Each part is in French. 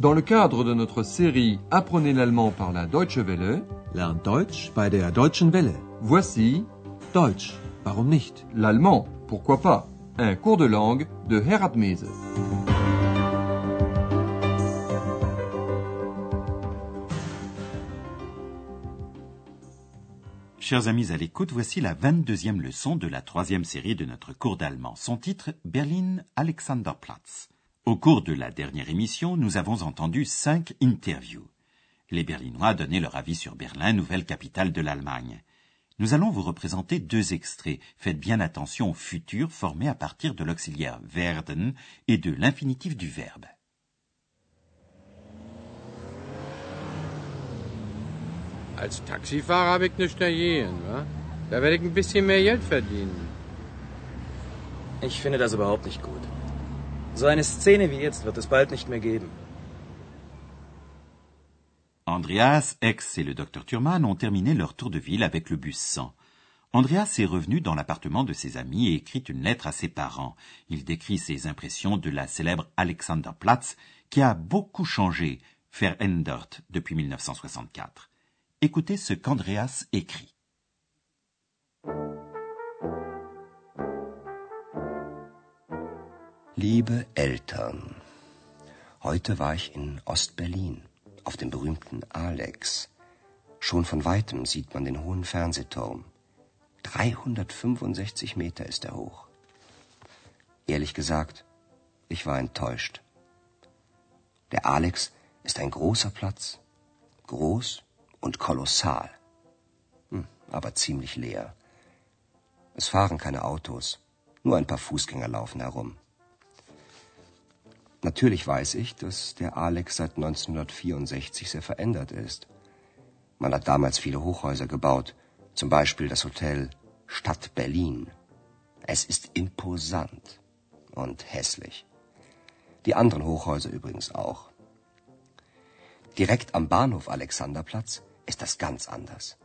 Dans le cadre de notre série Apprenez l'allemand par la Deutsche Welle, Lernt Deutsch bei der Deutschen Welle. voici Deutsch, warum nicht? l'allemand, pourquoi pas, un cours de langue de Herat Mese. Chers amis à l'écoute, voici la 22e leçon de la troisième série de notre cours d'allemand. Son titre, Berlin Alexanderplatz. Au cours de la dernière émission, nous avons entendu cinq interviews. Les Berlinois donnaient leur avis sur Berlin, nouvelle capitale de l'Allemagne. Nous allons vous représenter deux extraits. Faites bien attention au futur formé à partir de l'auxiliaire werden et de l'infinitif du verbe. Als Taxifahrer habe ich nichts dagegen, wa? Da werde ich ein bisschen mehr Geld verdienen. Ich finde das überhaupt nicht gut. So eine Szene wie jetzt wird es bald nicht mehr geben. Andreas, Ex et le docteur Thurman ont terminé leur tour de ville avec le bus 100. Andreas est revenu dans l'appartement de ses amis et écrit une lettre à ses parents. Il décrit ses impressions de la célèbre Alexanderplatz qui a beaucoup changé, verändert, depuis 1964. Écoutez ce qu'Andreas écrit. Liebe Eltern, heute war ich in Ostberlin, auf dem berühmten Alex. Schon von weitem sieht man den hohen Fernsehturm. 365 Meter ist er hoch. Ehrlich gesagt, ich war enttäuscht. Der Alex ist ein großer Platz, groß und kolossal, Hm, aber ziemlich leer. Es fahren keine Autos, nur ein paar Fußgänger laufen herum. Natürlich weiß ich, dass der Alex seit 1964 sehr verändert ist. Man hat damals viele Hochhäuser gebaut, zum Beispiel das Hotel Stadt Berlin. Es ist imposant und hässlich. Die anderen Hochhäuser übrigens auch. Direkt am Bahnhof Alexanderplatz ist das ganz anders.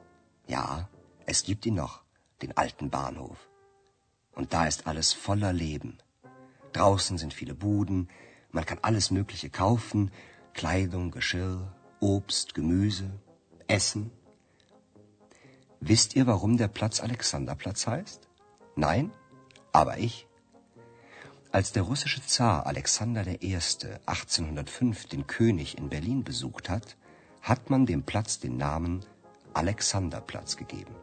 Ja, es gibt ihn noch, den alten Bahnhof. Und da ist alles voller Leben. Draußen sind viele Buden, man kann alles Mögliche kaufen, Kleidung, Geschirr, Obst, Gemüse, Essen. Wisst ihr, warum der Platz Alexanderplatz heißt? Nein? Aber ich. Als der russische Zar Alexander I. 1805 den König in Berlin besucht hat, hat man dem Platz den Namen Alexanderplatz gegeben.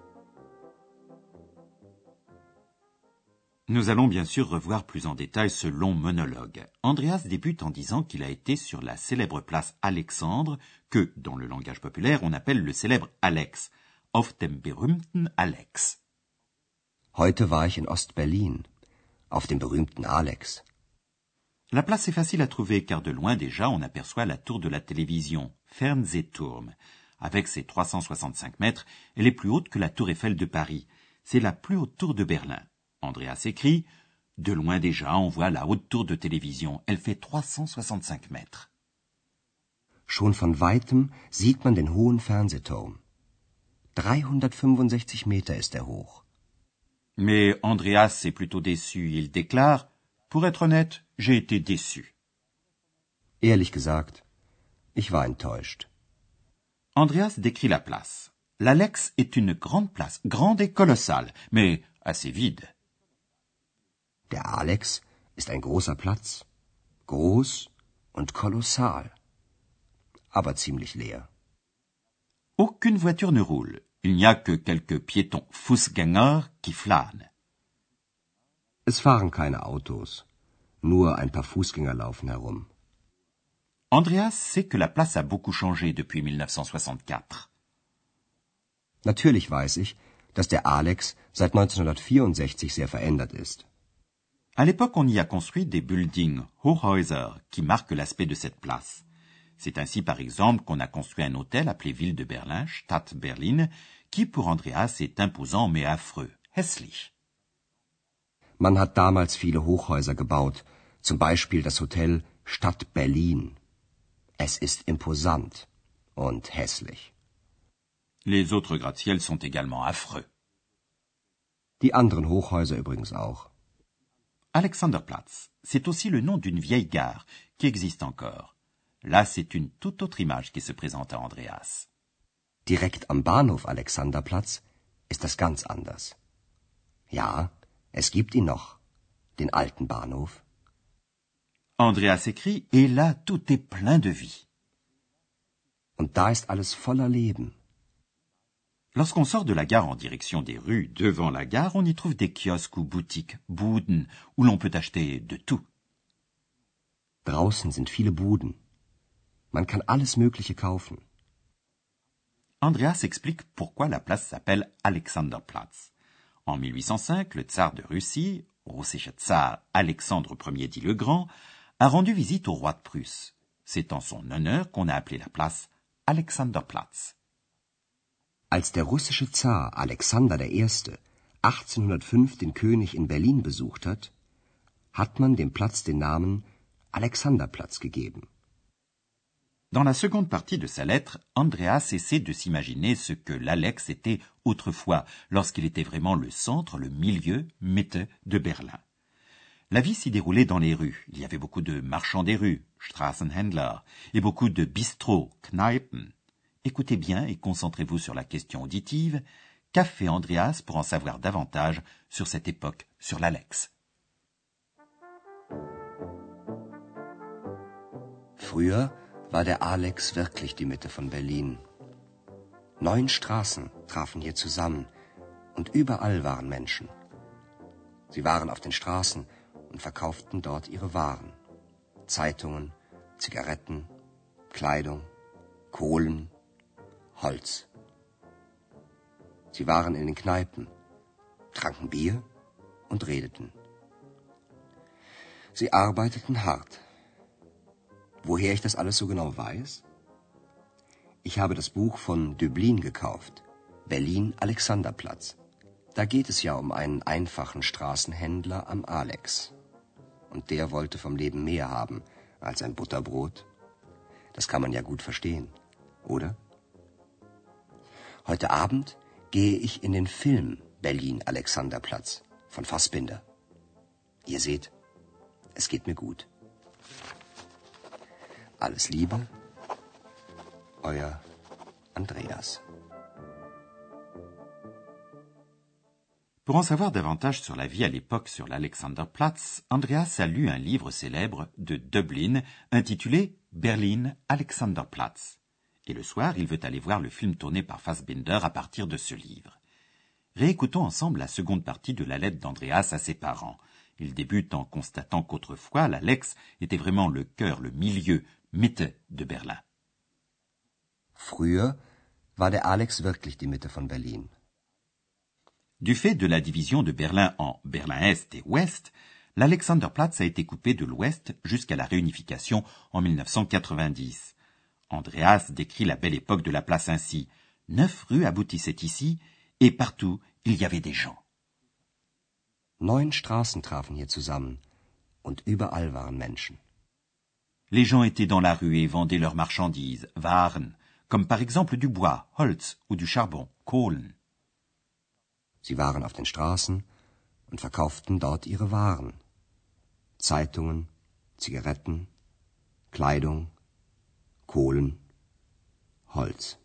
Nous allons bien sûr revoir plus en détail ce long monologue. Andreas débute en disant qu'il a été sur la célèbre place Alexandre, que, dans le langage populaire, on appelle le célèbre Alex, auf dem berühmten Alex. Heute war ich in Ostberlin, auf dem berühmten Alex. La place est facile à trouver car de loin déjà on aperçoit la tour de la télévision, Fernsehturm. Avec ses 365 mètres, elle est plus haute que la tour Eiffel de Paris. C'est la plus haute tour de Berlin. Andreas écrit De loin déjà, on voit la haute tour de télévision. Elle fait 365 mètres. Schon von weitem sieht man den hohen Fernsehturm. 365 Meter ist er hoch. Mais Andreas est plutôt déçu. Il déclare Pour être honnête, j'ai été déçu. Ehrlich gesagt, ich war enttäuscht. Andreas décrit la place. L'Alex est une grande place, grande et colossale, mais assez vide. Der Alex ist ein großer Platz, groß und kolossal, aber ziemlich leer. Aucune voiture ne roule. Il n'y a que quelques piétons Fußgänger qui flânent. Es fahren keine Autos, nur ein paar Fußgänger laufen herum. Andreas sait que la place a beaucoup changé depuis 1964. Natürlich weiß ich, dass der Alex seit 1964 sehr verändert ist. À l'époque, on y a construit des buildings, Hochhäuser, qui marquent l'aspect de cette place. C'est ainsi, par exemple, qu'on a construit un hôtel appelé Ville de Berlin, Stadt Berlin, qui, pour Andreas, est imposant mais affreux, hässlich. Man hat damals viele Hochhäuser gebaut, zum Beispiel das Hotel Stadt Berlin. Es ist imposant und hässlich. Les autres gratte-ciels sont également affreux. Die anderen Hochhäuser übrigens auch. Alexanderplatz, c'est aussi le nom d'une vieille gare qui existe encore. Là, c'est une toute autre image qui se présente à Andreas. Direkt am Bahnhof Alexanderplatz ist das ganz anders. Ja, es gibt ihn noch, den alten Bahnhof. Andreas écrit, et là, tout est plein de vie. Und da ist alles voller Leben. Lorsqu'on sort de la gare en direction des rues devant la gare, on y trouve des kiosques ou boutiques, Buden, où l'on peut acheter de tout. Draußen sind viele Buden. Man kann alles Mögliche kaufen. Andreas explique pourquoi la place s'appelle Alexanderplatz. En 1805, le tsar de Russie, russische tsar Alexandre Ier dit le Grand, a rendu visite au roi de Prusse. C'est en son honneur qu'on a appelé la place Alexanderplatz. Als der russische Zar Alexander I. 1805 den König in Berlin besucht hat, hat man dem Platz den Namen Alexanderplatz gegeben. Dans la seconde partie de sa lettre, Andreas essaie de s'imaginer ce que l'Alex était autrefois, lorsqu'il était vraiment le centre, le milieu, Mitte de Berlin. La vie s'y déroulait dans les rues. Il y avait beaucoup de marchands des rues, Straßenhändler, et beaucoup de bistrots, Kneipen. Écoutez bien et concentrez-vous sur la question auditive. Qu'a fait Andreas pour en savoir davantage sur cette époque, sur l'Alex Früher war der Alex wirklich die Mitte von Berlin. Neun Straßen trafen hier zusammen und überall waren Menschen. Sie waren auf den Straßen und verkauften dort ihre Waren. Zeitungen, Zigaretten, Kleidung, Kohlen, Holz. Sie waren in den Kneipen, tranken Bier und redeten. Sie arbeiteten hart. Woher ich das alles so genau weiß? Ich habe das Buch von Döblin gekauft, Berlin Alexanderplatz. Da geht es ja um einen einfachen Straßenhändler am Alex. Und der wollte vom Leben mehr haben als ein Butterbrot. Das kann man ja gut verstehen, oder? Heute Abend gehe ich in den Film Berlin Alexanderplatz von Fassbinder. Ihr seht, es geht mir gut. Alles Liebe, euer Andreas. Pour en savoir davantage sur la vie à l'époque sur l'Alexanderplatz, Andreas a lu un livre célèbre de Dublin intitulé Berlin Alexanderplatz. Et le soir, il veut aller voir le film tourné par Fassbinder à partir de ce livre. Réécoutons ensemble la seconde partie de la lettre d'Andreas à ses parents. Il débute en constatant qu'autrefois, l'Alex était vraiment le cœur, le milieu, Mitte de Berlin. Früher war der Alex wirklich die Mitte von Berlin. Du fait de la division de Berlin en Berlin-Est et Ouest, l'Alexanderplatz a été coupé de l'Ouest jusqu'à la réunification en 1990. Andreas décrit la belle époque de la place ainsi. Neuf rues aboutissaient ici, et partout il y avait des gens. Neun Straßen trafen hier zusammen und überall waren Menschen. Les gens étaient dans la rue et vendaient leurs marchandises, Waren, comme par exemple du bois, Holz, ou du charbon, Kohlen. Sie waren auf den Straßen und verkauften dort ihre Waren. Zeitungen, Zigaretten, Kleidung, Kohlen, Holz.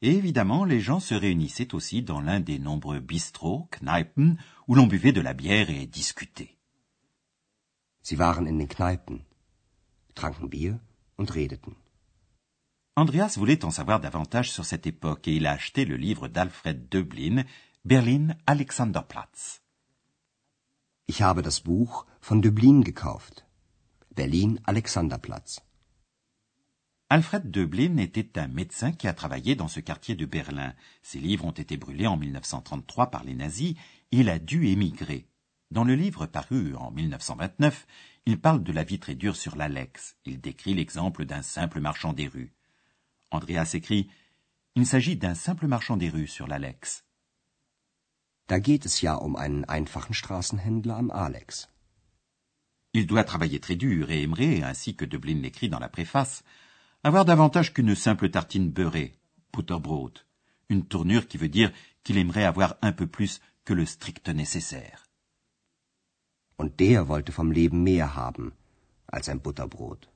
Et évidemment, les gens se réunissaient aussi dans l'un des nombreux bistrots, Kneipen, où l'on buvait de la bière et discutait. Sie waren in den Kneipen, tranken Bier und redeten. Andreas voulait en savoir davantage sur cette époque et il a acheté le livre d'Alfred Döblin, Berlin Alexanderplatz. Ich habe das Buch von Döblin gekauft. Berlin Alexanderplatz. Alfred Döblin était un médecin qui a travaillé dans ce quartier de Berlin. Ses livres ont été brûlés en 1933 par les nazis. Il a dû émigrer. Dans le livre paru en 1929, il parle de la vie très dure sur l'Alex. Il décrit l'exemple d'un simple marchand des rues. Andreas écrit Il s'agit d'un simple marchand des rues sur l'Alex. Da geht es ja um einen einfachen Straßenhändler am Alex. Il doit travailler très dur et aimerait, ainsi que Döblin l'écrit dans la préface, avoir davantage qu'une simple tartine beurrée, Butterbrot, une tournure qui veut dire qu'il aimerait avoir un peu plus que le strict nécessaire. Und der wollte vom Leben mehr haben als ein Butterbrot.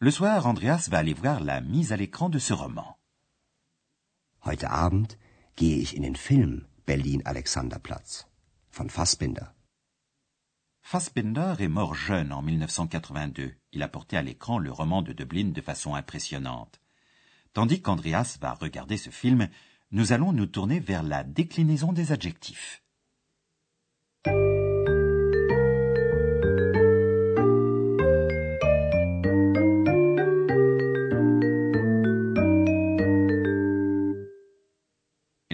Le soir, Andreas va aller voir la mise à l'écran de ce roman. Heute Abend gehe ich in den Film Berlin Alexanderplatz von Fassbinder. Fassbinder est mort jeune en 1982. Il a porté à l'écran le roman de Dublin de façon impressionnante. Tandis qu'Andreas va regarder ce film, nous allons nous tourner vers la déclinaison des adjectifs.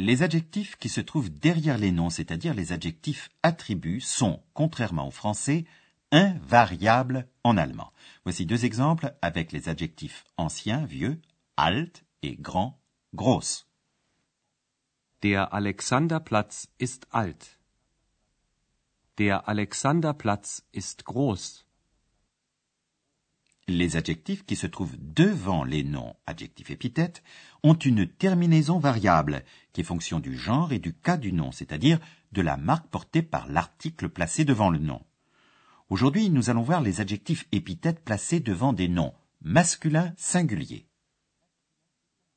Les adjectifs qui se trouvent derrière les noms, c'est-à-dire les adjectifs attributs, sont, contrairement au français, invariables en allemand. Voici deux exemples avec les adjectifs anciens, vieux, alt et grand, groß. Der Alexanderplatz ist alt. Der Alexanderplatz ist groß. Les adjectifs qui se trouvent devant les noms, adjectifs épithètes, ont une terminaison variable, qui est fonction du genre et du cas du nom, c'est-à-dire de la marque portée par l'article placé devant le nom. Aujourd'hui, nous allons voir les adjectifs épithètes placés devant des noms masculins singuliers.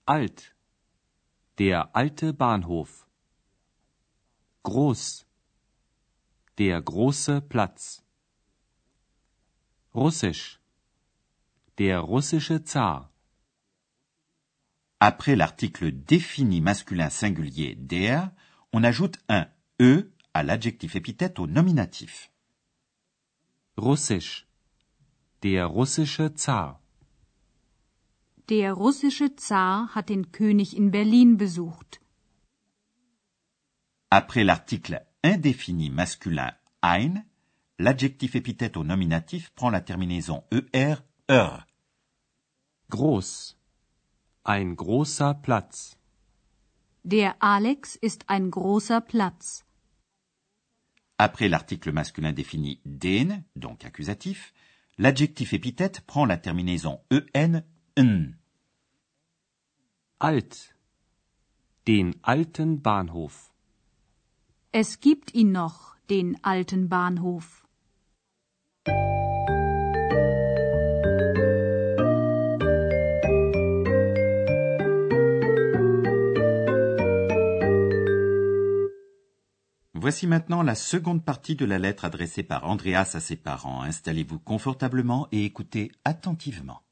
Alt. Der alte Bahnhof. Groß. Der große Platz. Russisch. Der russische Zar. Après l'article défini masculin singulier der, on ajoute un e à l'adjectif épithète au nominatif. Russisch. Der russische Zar. Der russische Zar hat den König in Berlin besucht. Après l'article indéfini masculin ein, l'adjectif épithète au nominatif prend la terminaison er, er. Groß. Ein großer Platz. Der Alex ist ein großer Platz. Après l'article masculin défini den, donc accusatif, l'adjectif épithète prend la terminaison en, n. Alt. Den alten Bahnhof. Es gibt ihn noch, den alten Bahnhof. Voici maintenant la seconde partie de la lettre adressée par Andreas à ses parents. Installez-vous confortablement et écoutez attentivement.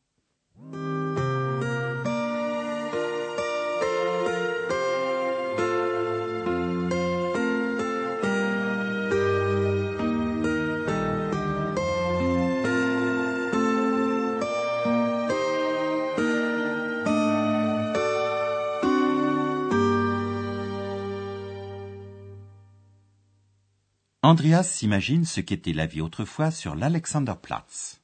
Andreas s'imagine ce qu'était la vie autrefois sur l'Alexanderplatz.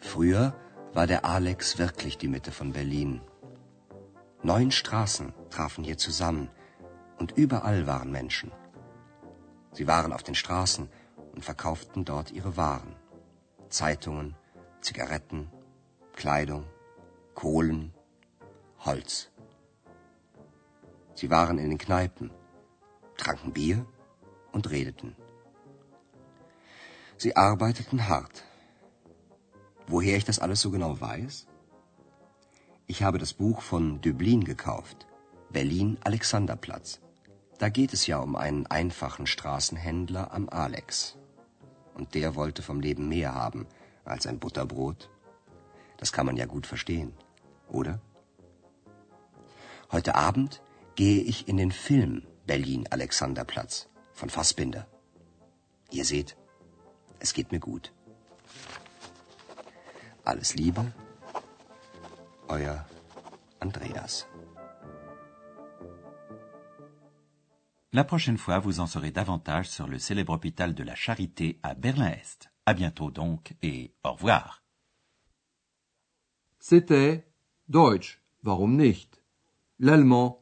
Früher war der Alex wirklich die Mitte von Berlin. Neun Straßen trafen hier zusammen und überall waren Menschen. Sie waren auf den Straßen und verkauften dort ihre Waren. Zeitungen, Zigaretten, Kleidung, Kohlen, Holz. Sie waren in den Kneipen, tranken Bier und redeten. Sie arbeiteten hart. Woher ich das alles so genau weiß? Ich habe das Buch von Döblin gekauft, Berlin Alexanderplatz. Da geht es ja um einen einfachen Straßenhändler am Alex. Und der wollte vom Leben mehr haben als ein Butterbrot. Das kann man ja gut verstehen, oder? Heute Abend gehe ich in den Film Berlin Alexanderplatz von Fassbinder. Ihr seht, es geht mir gut. Alles Liebe, euer Andreas. La prochaine fois, vous en saurez davantage sur le célèbre hôpital de la Charité à Berlin-Est. À bientôt donc et au revoir. C'était Deutsch, warum nicht? L'allemand,